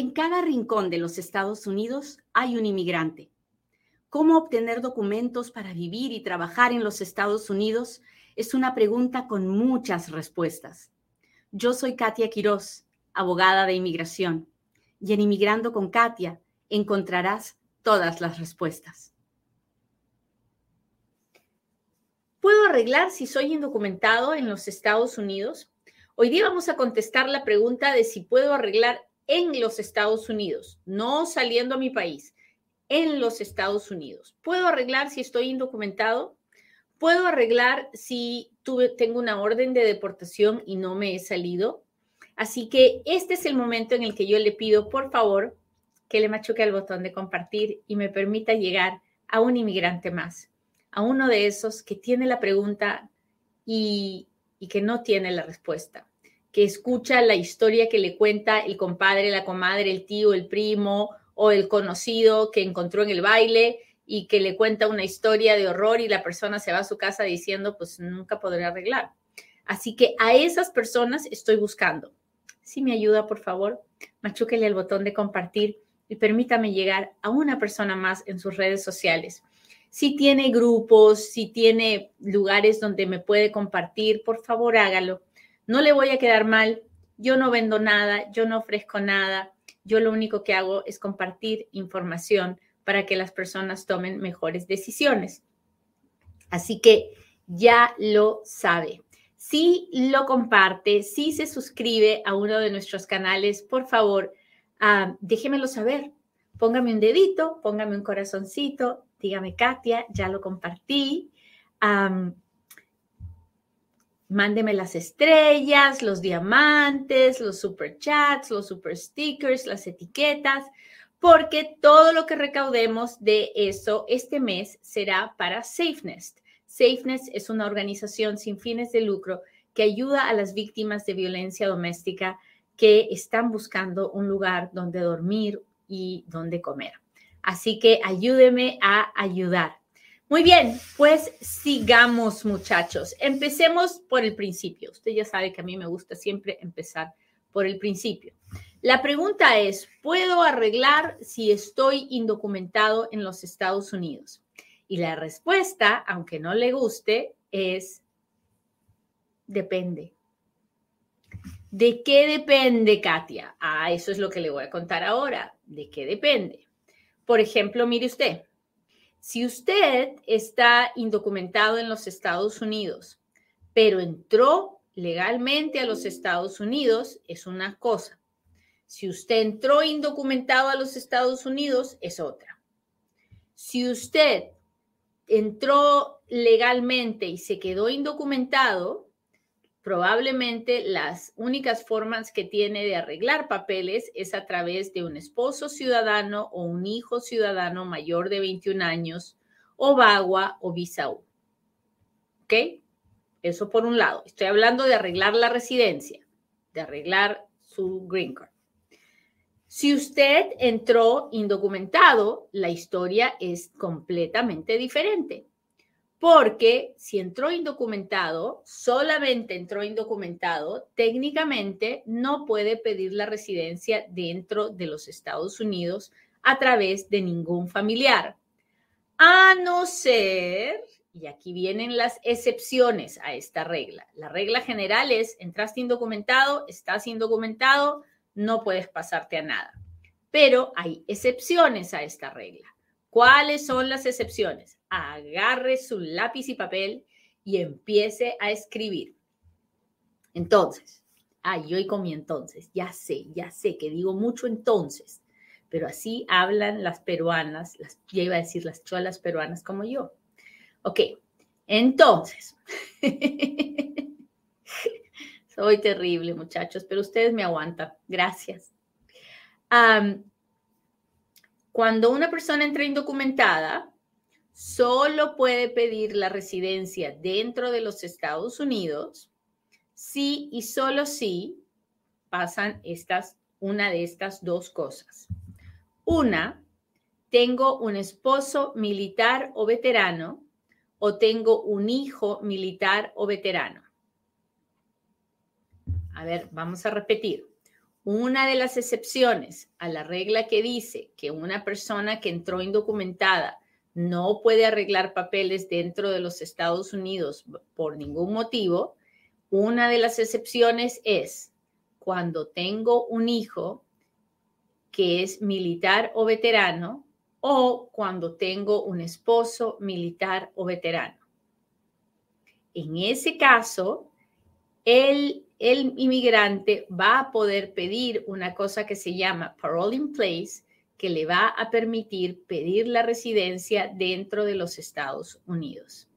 En cada rincón de los Estados Unidos hay un inmigrante. ¿Cómo obtener documentos para vivir y trabajar en los Estados Unidos? Es una pregunta con muchas respuestas. Yo soy Katia Quiroz, abogada de inmigración, y en Inmigrando con Katia encontrarás todas las respuestas. ¿Puedo arreglar si soy indocumentado en los Estados Unidos? Hoy día vamos a contestar la pregunta de si puedo arreglar en los Estados Unidos, no saliendo a mi país, en los Estados Unidos. ¿Puedo arreglar si estoy indocumentado? ¿Puedo arreglar si tengo una orden de deportación y no me he salido? Así que este es el momento en el que yo le pido, por favor, que le machuque el botón de compartir y me permita llegar a un inmigrante más, a uno de esos que tiene la pregunta y que no tiene la respuesta que escucha la historia que le cuenta el compadre, la comadre, el tío, el primo o el conocido que encontró en el baile y que le cuenta una historia de horror y la persona se va a su casa diciendo, pues nunca podré arreglar. Así que a esas personas estoy buscando. Si me ayuda, por favor, machúquele el botón de compartir y permítame llegar a una persona más en sus redes sociales. Si tiene grupos, si tiene lugares donde me puede compartir, por favor hágalo no le voy a quedar mal, yo no vendo nada, yo no ofrezco nada, yo lo único que hago es compartir información para que las personas tomen mejores decisiones. Así que ya lo sabe. Si lo comparte, si se suscribe a uno de nuestros canales, por favor, uh, déjemelo saber. Póngame un dedito, póngame un corazoncito, dígame, Katia, ya lo compartí mándeme las estrellas, los diamantes, los super chats, los super stickers, las etiquetas, porque todo lo que recaudemos de eso este mes será para SafeNest. SafeNest es una organización sin fines de lucro que ayuda a las víctimas de violencia doméstica que están buscando un lugar donde dormir y donde comer. Así que ayúdeme a ayudar. Muy bien, pues sigamos muchachos. Empecemos por el principio. Usted ya sabe que a mí me gusta siempre empezar por el principio. La pregunta es, ¿puedo arreglar si estoy indocumentado en los Estados Unidos? Y la respuesta, aunque no le guste, es depende. ¿De qué depende, Katia? Ah, eso es lo que le voy a contar ahora. ¿De qué depende? Por ejemplo, mire usted, si usted está indocumentado en los Estados Unidos, pero entró legalmente a los Estados Unidos, es una cosa. Si usted entró indocumentado a los Estados Unidos, es otra. Si usted entró legalmente y se quedó indocumentado, probablemente las únicas formas que tiene de arreglar papeles es a través de un esposo ciudadano o un hijo ciudadano mayor de 21 años o VAGUA o visa U. ¿Ok? Eso por un lado. Estoy hablando de arreglar la residencia, de arreglar su green card. Si usted entró indocumentado, la historia es completamente diferente porque si entró indocumentado, solamente entró indocumentado, técnicamente no puede pedir la residencia dentro de los Estados Unidos a través de ningún familiar. A no ser, y aquí vienen las excepciones a esta regla. La regla general es, entraste indocumentado, estás indocumentado, no puedes pasarte a nada. Pero hay excepciones a esta regla. ¿Cuáles son las excepciones? Agarre su lápiz y papel y empiece a escribir. Entonces, ay, yo y con entonces, ya sé, ya sé que digo mucho entonces, pero así hablan las peruanas, las, ya iba a decir las cholas peruanas como yo. Ok, entonces, soy terrible muchachos, pero ustedes me aguantan, gracias. Cuando una persona entra indocumentada, solo puede pedir la residencia dentro de los Estados Unidos si y solo si pasan estas, una de estas dos cosas. Una, tengo un esposo militar o veterano o tengo un hijo militar o veterano. A ver, vamos a repetir. Una de las excepciones a la regla que dice que una persona que entró indocumentada no puede arreglar papeles dentro de los Estados Unidos por ningún motivo, una de las excepciones es cuando tengo un hijo que es militar o veterano o cuando tengo un esposo militar o veterano. En ese caso, el, el inmigrante va a poder pedir una cosa que se llama parole in place, que le va a permitir pedir la residencia dentro de los Estados Unidos.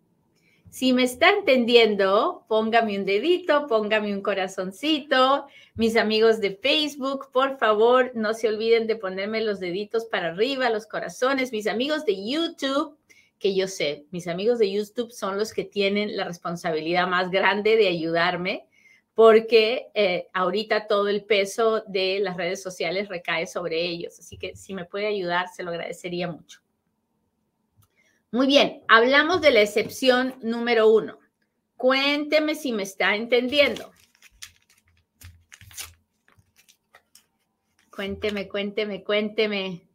Si me está entendiendo, póngame un dedito, póngame un corazoncito. Mis amigos de Facebook, por favor, no se olviden de ponerme los deditos para arriba, los corazones. Mis amigos de YouTube, que yo sé, mis amigos de YouTube son los que tienen la responsabilidad más grande de ayudarme porque eh, ahorita todo el peso de las redes sociales recae sobre ellos. Así que si me puede ayudar, se lo agradecería mucho. Muy bien, hablamos de la excepción número uno. Cuénteme si me está entendiendo. Cuénteme, cuénteme, cuénteme.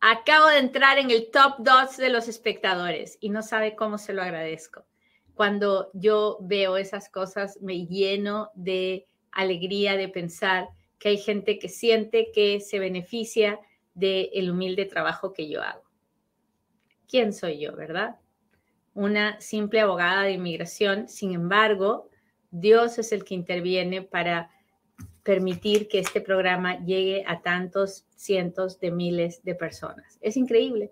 Acabo de entrar en el top 2 de los espectadores y no sabe cómo se lo agradezco. Cuando yo veo esas cosas me lleno de alegría de pensar que hay gente que siente que se beneficia del humilde trabajo que yo hago. ¿Quién soy yo, verdad? Una simple abogada de inmigración. Sin embargo, Dios es el que interviene para permitir que este programa llegue a tantos cientos de miles de personas. Es increíble.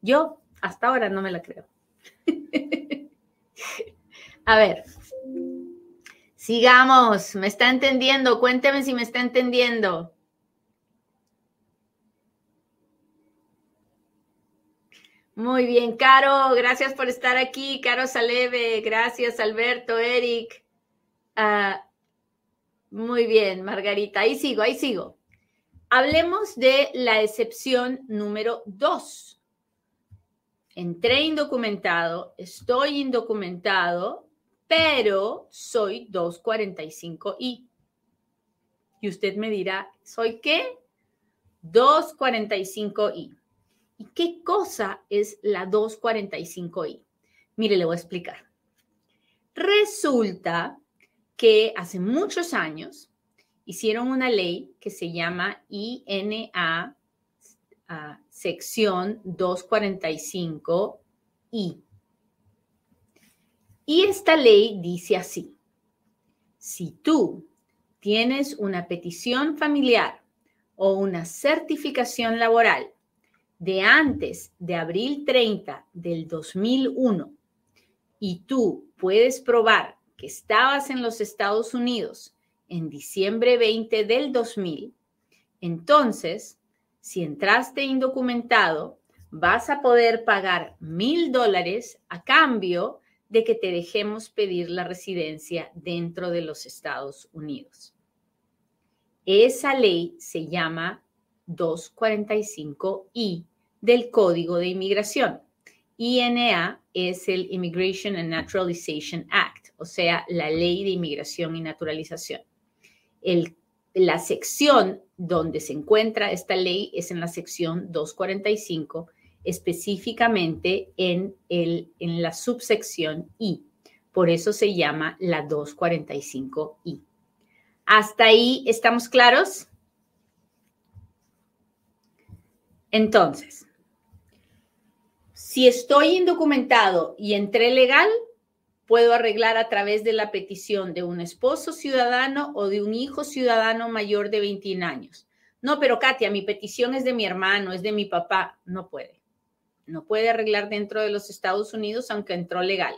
Yo hasta ahora no me la creo. a ver, sigamos. ¿Me está entendiendo? Cuénteme si me está entendiendo. Muy bien, Caro, gracias por estar aquí. Caro Saleve, gracias, Alberto, Eric. Ah, muy bien, Margarita. Ahí sigo, ahí sigo. Hablemos de la excepción número dos. Entré indocumentado, estoy indocumentado, pero soy 245I. Y usted me dirá, ¿soy qué? 245I. ¿Y qué cosa es la 245I? Mire, le voy a explicar. Resulta que hace muchos años hicieron una ley que se llama INA ah, sección 245I. Y esta ley dice así, si tú tienes una petición familiar o una certificación laboral de antes de abril 30 del 2001 y tú puedes probar que estabas en los Estados Unidos en diciembre 20 del 2000, entonces, si entraste indocumentado, vas a poder pagar mil dólares a cambio de que te dejemos pedir la residencia dentro de los Estados Unidos. Esa ley se llama 245I del Código de Inmigración. INA es el Immigration and Naturalization Act, o sea, la ley de inmigración y naturalización. la sección donde se encuentra esta ley es en la sección 245, específicamente en, el, en la subsección I. Por eso se llama la 245I. ¿Hasta ahí estamos claros? Entonces, si estoy indocumentado y entré legal, puedo arreglar a través de la petición de un esposo ciudadano o de un hijo ciudadano mayor de 21 años. No, pero Katia, mi petición es de mi hermano, es de mi papá. No puede. No puede arreglar dentro de los Estados Unidos, aunque entró legal.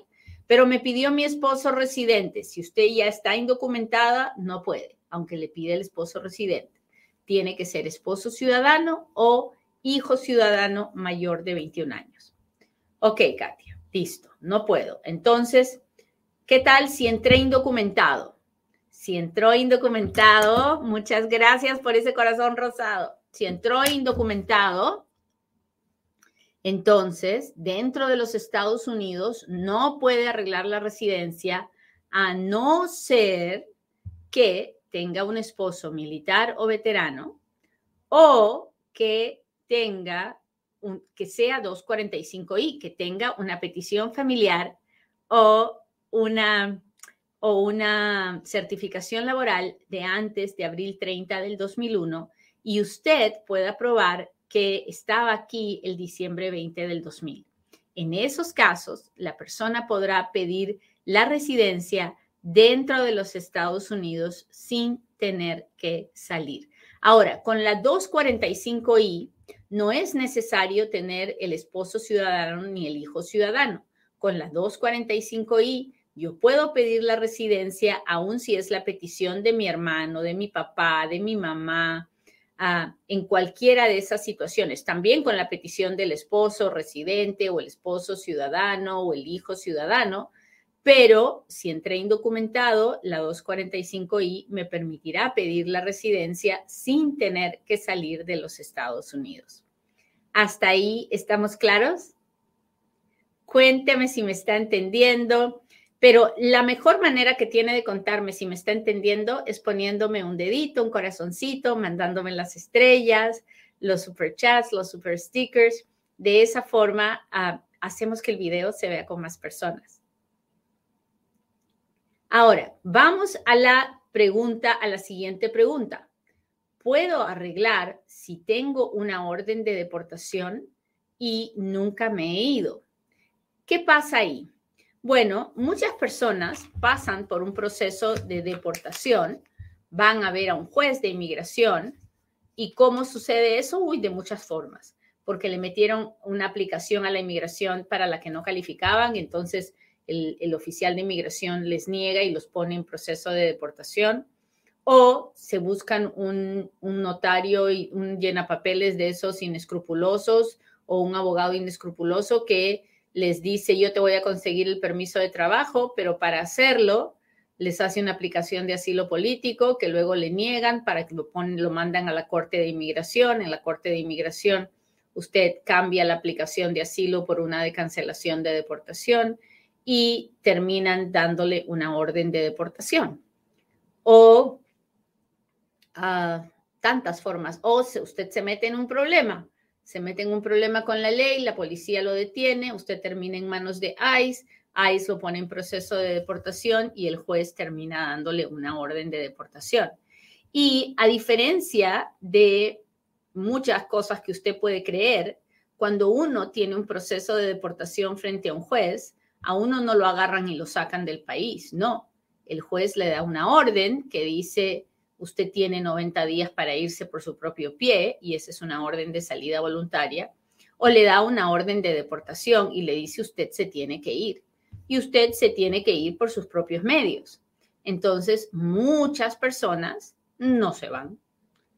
Pero me pidió mi esposo residente. Si usted ya está indocumentada, no puede, aunque le pide el esposo residente. Tiene que ser esposo ciudadano o hijo ciudadano mayor de 21 años. Ok, Katia, listo, no puedo. Entonces, ¿qué tal si entré indocumentado? Si entró indocumentado, muchas gracias por ese corazón rosado. Si entró indocumentado, entonces, dentro de los Estados Unidos, no puede arreglar la residencia a no ser que tenga un esposo militar o veterano o que tenga que sea 245i, que tenga una petición familiar o una o una certificación laboral de antes de abril 30 del 2001 y usted pueda probar que estaba aquí el diciembre 20 del 2000. En esos casos, la persona podrá pedir la residencia dentro de los Estados Unidos sin tener que salir. Ahora, con la 245i no es necesario tener el esposo ciudadano ni el hijo ciudadano. Con la 245i yo puedo pedir la residencia aun si es la petición de mi hermano, de mi papá, de mi mamá, ah, en cualquiera de esas situaciones. También con la petición del esposo residente o el esposo ciudadano o el hijo ciudadano. Pero si entré indocumentado, la 245i me permitirá pedir la residencia sin tener que salir de los Estados Unidos. ¿Hasta ahí estamos claros? Cuénteme si me está entendiendo. Pero la mejor manera que tiene de contarme si me está entendiendo es poniéndome un dedito, un corazoncito, mandándome las estrellas, los super chats, los super stickers. De esa forma ah, hacemos que el video se vea con más personas. Ahora, vamos a la pregunta, a la siguiente pregunta. ¿Puedo arreglar si tengo una orden de deportación y nunca me he ido? ¿Qué pasa ahí? Bueno, muchas personas pasan por un proceso de deportación, van a ver a un juez de inmigración y cómo sucede eso, uy, de muchas formas, porque le metieron una aplicación a la inmigración para la que no calificaban, entonces el, oficial de inmigración les niega y los pone en proceso de deportación, o se buscan un, notario y un llenapapeles de esos inescrupulosos o un abogado inescrupuloso que les dice yo te voy a conseguir el permiso de trabajo, pero para hacerlo les hace una aplicación de asilo político que luego le niegan para que lo, ponen, lo mandan a la Corte de Inmigración. En la Corte de Inmigración usted cambia la aplicación de asilo por una de cancelación de deportación y terminan dándole una orden de deportación. O uh, tantas formas. O usted se mete en un problema se mete en un problema con la ley, la policía lo detiene, usted termina en manos de ICE, ICE lo pone en proceso de deportación y el juez termina dándole una orden de deportación. Y a diferencia de muchas cosas que usted puede creer, cuando uno tiene un proceso de deportación frente a un juez, a uno no lo agarran y lo sacan del país, no. El juez le da una orden que dice, usted tiene 90 días para irse por su propio pie y esa es una orden de salida voluntaria, o le da una orden de deportación y le dice usted se tiene que ir y usted se tiene que ir por sus propios medios. Entonces, muchas personas no se van.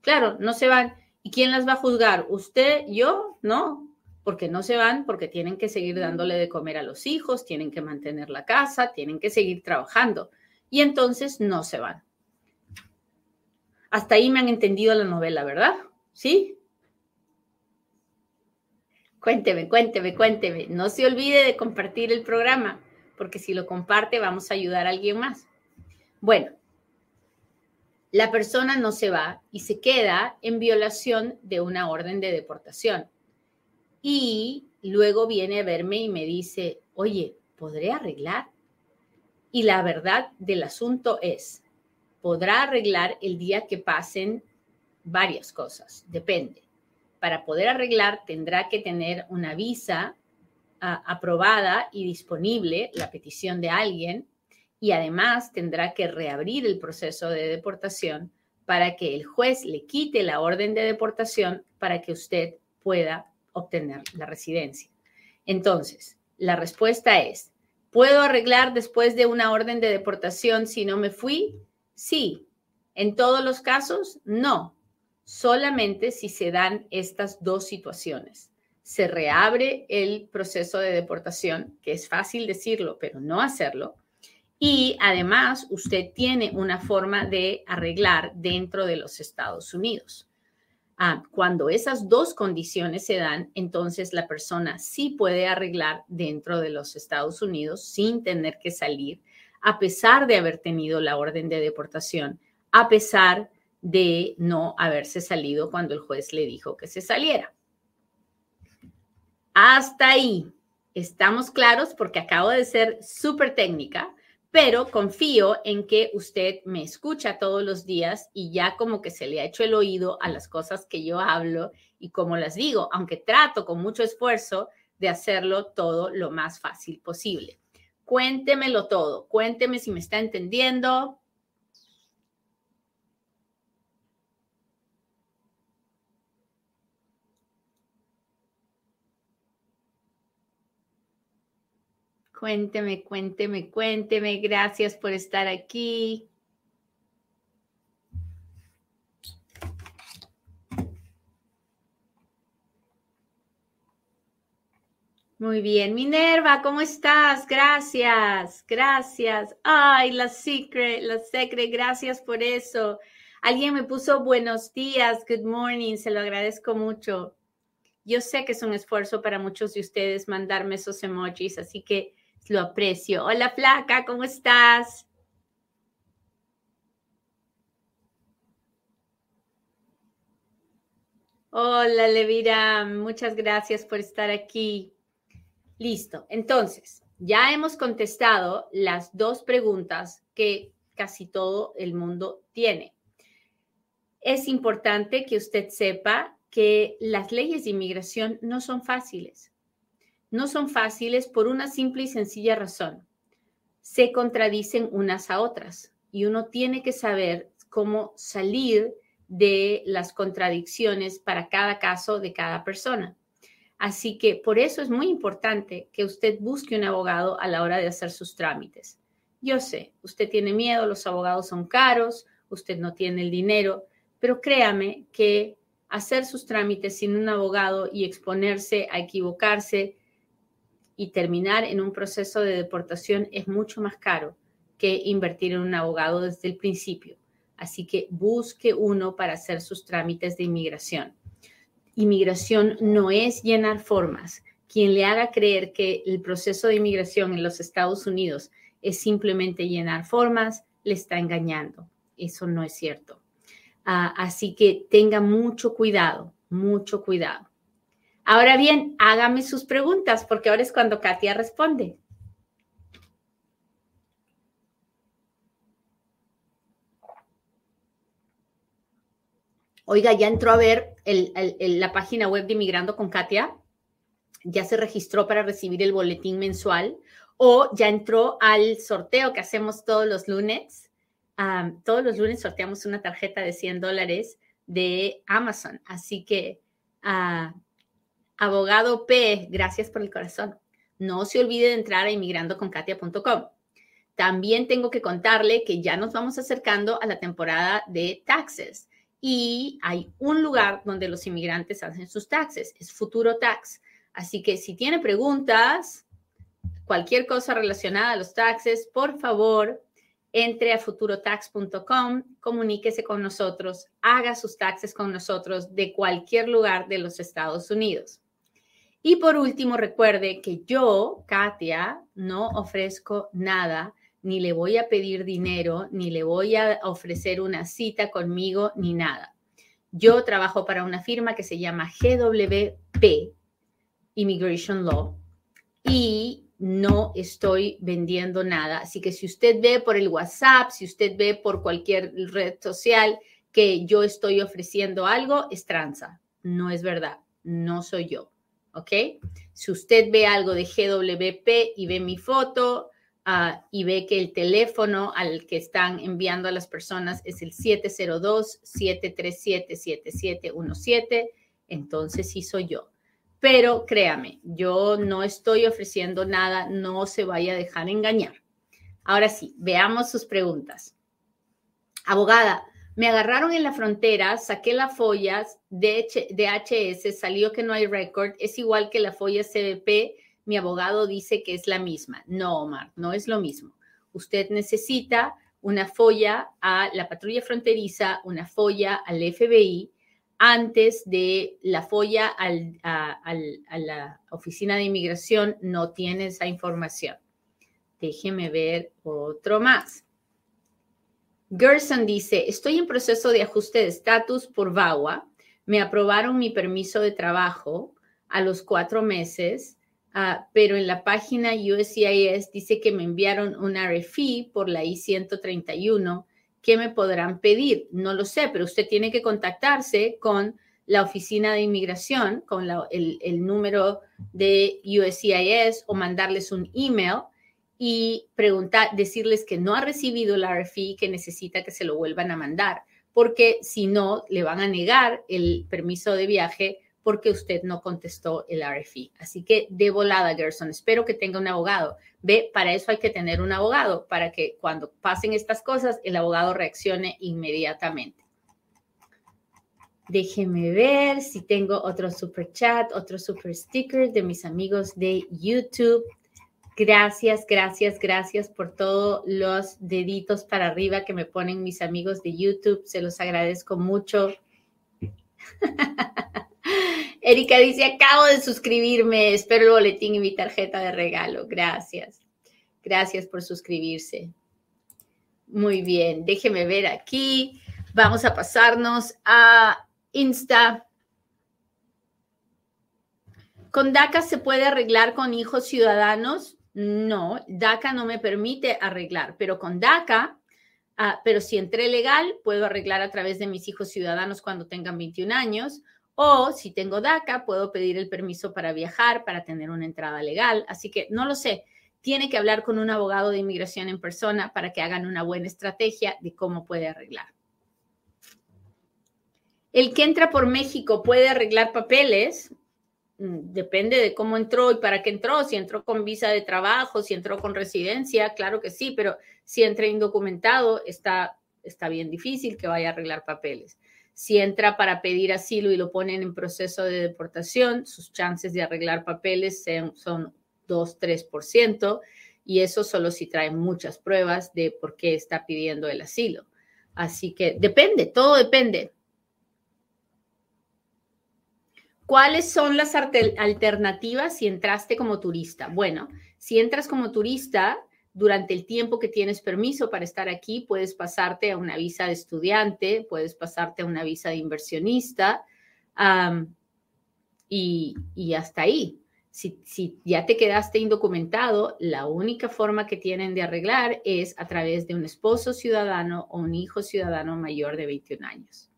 Claro, no se van. ¿Y quién las va a juzgar? ¿Usted? ¿Yo? No, porque no se van, porque tienen que seguir dándole de comer a los hijos, tienen que mantener la casa, tienen que seguir trabajando. Y entonces no se van. Hasta ahí me han entendido la novela, ¿verdad? ¿Sí? Cuénteme, cuénteme, cuénteme. No se olvide de compartir el programa, porque si lo comparte vamos a ayudar a alguien más. Bueno, la persona no se va y se queda en violación de una orden de deportación. Y luego viene a verme y me dice, oye, ¿podré arreglar? Y la verdad del asunto es, podrá arreglar el día que pasen varias cosas, depende. Para poder arreglar tendrá que tener una visa aprobada y disponible, la petición de alguien, y además tendrá que reabrir el proceso de deportación para que el juez le quite la orden de deportación para que usted pueda obtener la residencia. Entonces, la respuesta es, ¿puedo arreglar después de una orden de deportación si no me fui? Sí. En todos los casos, no. Solamente si se dan estas dos situaciones. Se reabre el proceso de deportación, que es fácil decirlo, pero no hacerlo. Y además, usted tiene una forma de arreglar dentro de los Estados Unidos. Ah, cuando esas dos condiciones se dan, entonces la persona sí puede arreglar dentro de los Estados Unidos sin tener que salir a pesar de haber tenido la orden de deportación, a pesar de no haberse salido cuando el juez le dijo que se saliera. Hasta ahí. Estamos claros porque acabo de ser súper técnica, pero confío en que usted me escucha todos los días y ya como que se le ha hecho el oído a las cosas que yo hablo y como las digo, aunque trato con mucho esfuerzo de hacerlo todo lo más fácil posible. Cuéntemelo todo, cuénteme si me está entendiendo, Cuénteme, cuénteme, cuénteme. Gracias por estar aquí. Muy bien, Minerva, ¿cómo estás? Gracias, gracias. Ay, la secret, la secret, gracias por eso. Alguien me puso buenos días, good morning, se lo agradezco mucho. Yo sé que es un esfuerzo para muchos de ustedes mandarme esos emojis, así que lo aprecio. Hola, Flaca, ¿cómo estás? Hola, Levira, muchas gracias por estar aquí. Listo. Entonces, ya hemos contestado las dos preguntas que casi todo el mundo tiene. Es importante que usted sepa que las leyes de inmigración no son fáciles no son fáciles por una simple y sencilla razón. Se contradicen unas a otras y uno tiene que saber cómo salir de las contradicciones para cada caso de cada persona. Así que por eso es muy importante que usted busque un abogado a la hora de hacer sus trámites. Yo sé, usted tiene miedo, los abogados son caros, usted no tiene el dinero, pero créame que hacer sus trámites sin un abogado y exponerse a equivocarse y terminar en un proceso de deportación es mucho más caro que invertir en un abogado desde el principio. Así que busque uno para hacer sus trámites de inmigración. Inmigración no es llenar formas. Quien le haga creer que el proceso de inmigración en los Estados Unidos es simplemente llenar formas, le está engañando. Eso no es cierto. Ah, así que tenga mucho cuidado, mucho cuidado. Ahora bien, hágame sus preguntas porque ahora es cuando Katia responde. Oiga, ya entró a ver la página web de Inmigrando con Katia. Ya se registró para recibir el boletín mensual o ya entró al sorteo que hacemos todos los lunes. todos los lunes sorteamos una tarjeta de 100 dólares de Amazon. Así que uh, Abogado P, gracias por el corazón. No se olvide de entrar a inmigrandoconkatia.com. También tengo que contarle que ya nos vamos acercando a la temporada de taxes y hay un lugar donde los inmigrantes hacen sus taxes, es Futuro Tax. Así que si tiene preguntas, cualquier cosa relacionada a los taxes, por favor, entre a futurotax.com, comuníquese con nosotros, haga sus taxes con nosotros de cualquier lugar de los Estados Unidos. Y por último, recuerde que yo, Katia, no ofrezco nada, ni le voy a pedir dinero, ni le voy a ofrecer una cita conmigo, ni nada. Yo trabajo para una firma que se llama GWP, Immigration Law, y no estoy vendiendo nada. Así que si usted ve por el WhatsApp, si usted ve por cualquier red social que yo estoy ofreciendo algo, es tranza. No es verdad. No soy yo. ¿Ok? Si usted ve algo de GWP y ve mi foto ah, y ve que el teléfono al que están enviando a las personas es el 702-737-7717, entonces sí soy yo. Pero créame, yo no estoy ofreciendo nada, no se vaya a dejar engañar. Ahora sí, veamos sus preguntas. Abogada, me agarraron en la frontera, saqué las follas de DHS, salió que no hay récord, es igual que la folla CBP, mi abogado dice que es la misma. No, Omar, no es lo mismo. Usted necesita una folla a la patrulla fronteriza, una folla al FBI, antes de la folla a la oficina de inmigración no tiene esa información. Déjeme ver otro más. Gerson dice, estoy en proceso de ajuste de estatus por VAWA. Me aprobaron mi permiso de trabajo a los cuatro meses, uh, pero en la página USCIS dice que me enviaron un RFI por la I-131. ¿Qué me podrán pedir? No lo sé, pero usted tiene que contactarse con la oficina de inmigración, con el número de USCIS o mandarles un email y preguntar, decirles que no ha recibido el RFI, que necesita que se lo vuelvan a mandar, porque si no, le van a negar el permiso de viaje porque usted no contestó el RFI. Así que de volada, Gerson, espero que tenga un abogado. Ve, para eso hay que tener un abogado, para que cuando pasen estas cosas, el abogado reaccione inmediatamente. Déjeme ver si tengo otro super chat, otro super sticker de mis amigos de YouTube. Gracias, gracias, gracias por todos los deditos para arriba que me ponen mis amigos de YouTube. Se los agradezco mucho. Erika dice, acabo de suscribirme, espero el boletín y mi tarjeta de regalo. Gracias. Gracias por suscribirse. Muy bien, déjeme ver aquí. Vamos a pasarnos a Insta. ¿Con DACA se puede arreglar con hijos ciudadanos? No, DACA no me permite arreglar, pero con DACA, ah, pero si entré legal, puedo arreglar a través de mis hijos ciudadanos cuando tengan 21 años, o si tengo DACA, puedo pedir el permiso para viajar, para tener una entrada legal. Así que no lo sé, tiene que hablar con un abogado de inmigración en persona para que hagan una buena estrategia de cómo puede arreglar. El que entra por México puede arreglar papeles, depende de cómo entró y para qué entró, si entró con visa de trabajo, si entró con residencia, claro que sí, pero si entra indocumentado, está, está bien difícil que vaya a arreglar papeles. Si entra para pedir asilo y lo ponen en proceso de deportación, sus chances de arreglar papeles son 2-3%, y eso solo si trae muchas pruebas de por qué está pidiendo el asilo. Así que depende, todo depende. ¿Cuáles son las alternativas si entraste como turista? Bueno, si entras como turista, durante el tiempo que tienes permiso para estar aquí, puedes pasarte a una visa de estudiante, puedes pasarte a una visa de inversionista y, hasta ahí. Si, si, ya te quedaste indocumentado, la única forma que tienen de arreglar es a través de un esposo ciudadano o un hijo ciudadano mayor de 21 años.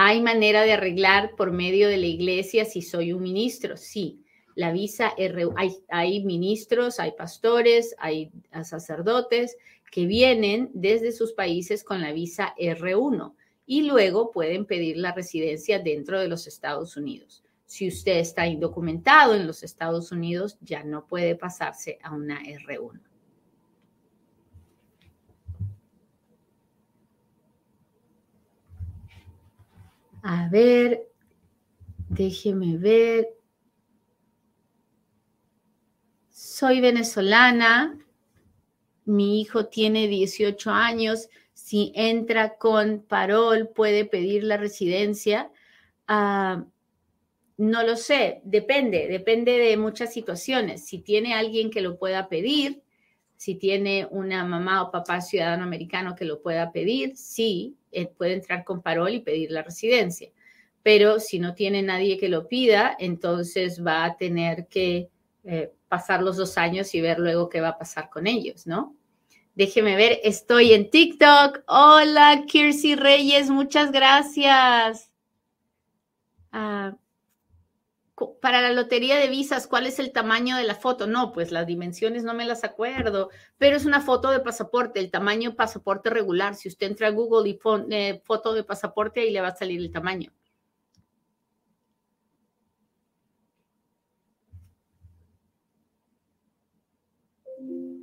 ¿Hay manera de arreglar por medio de la iglesia si soy un ministro? Sí. La visa hay, hay ministros, hay pastores, hay sacerdotes que vienen desde sus países con la visa R1 y luego pueden pedir la residencia dentro de los Estados Unidos. Si usted está indocumentado en los Estados Unidos, ya no puede pasarse a una R1. A ver, déjeme ver. Soy venezolana. Mi hijo tiene 18 años. Si entra con parol, puede pedir la residencia. Ah, no lo sé, depende, depende de muchas situaciones. Si tiene alguien que lo pueda pedir, si tiene una mamá o papá ciudadano americano que lo pueda pedir, sí, eh, puede entrar con parol y pedir la residencia. Pero si no tiene nadie que lo pida, entonces va a tener que eh, pasar los dos años y ver luego qué va a pasar con ellos, ¿no? Déjeme ver, estoy en TikTok. Hola, Kirsi Reyes, muchas gracias. Ah, para la lotería de visas, ¿cuál es el tamaño de la foto? No, pues las dimensiones no me las acuerdo, pero es una foto de pasaporte, el tamaño pasaporte regular. Si usted entra a Google y pone foto de pasaporte, ahí le va a salir el tamaño.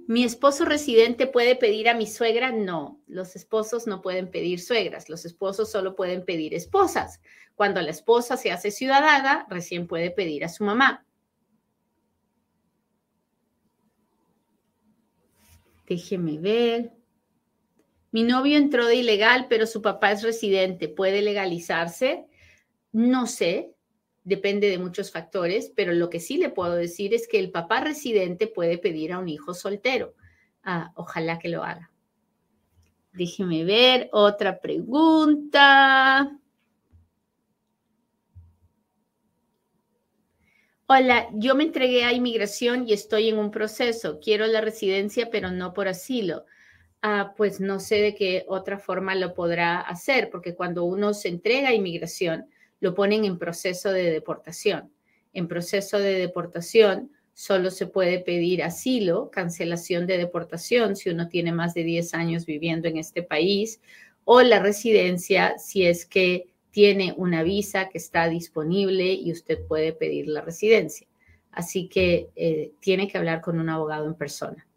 ¿Mi esposo residente puede pedir a mi suegra? No, los esposos no pueden pedir suegras, los esposos solo pueden pedir esposas. Cuando la esposa se hace ciudadana, recién puede pedir a su mamá. Déjeme ver. Mi novio entró de ilegal, pero su papá es residente. ¿Puede legalizarse? No sé. Depende de muchos factores, pero lo que sí le puedo decir es que el papá residente puede pedir a un hijo soltero. Ah, ojalá que lo haga. Déjeme ver otra pregunta. Hola, yo me entregué a inmigración y estoy en un proceso. Quiero la residencia, pero no por asilo. Ah, pues no sé de qué otra forma lo podrá hacer, porque cuando uno se entrega a inmigración, lo ponen en proceso de deportación. En proceso de deportación solo se puede pedir asilo, cancelación de deportación si uno tiene más de 10 años viviendo en este país, o la residencia si es que tiene una visa que está disponible y usted puede pedir la residencia. Así que eh, tiene que hablar con un abogado en persona.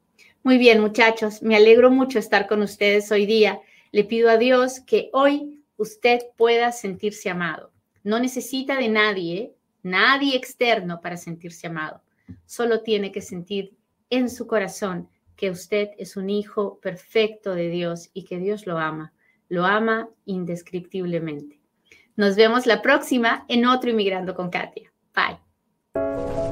Muy bien, muchachos, me alegro mucho estar con ustedes hoy día. Le pido a Dios que hoy usted pueda sentirse amado. No necesita de nadie, nadie externo para sentirse amado. Solo tiene que sentir en su corazón que usted es un hijo perfecto de Dios y que Dios lo ama. Lo ama indescriptiblemente. Nos vemos la próxima en otro Inmigrando con Katia. Bye.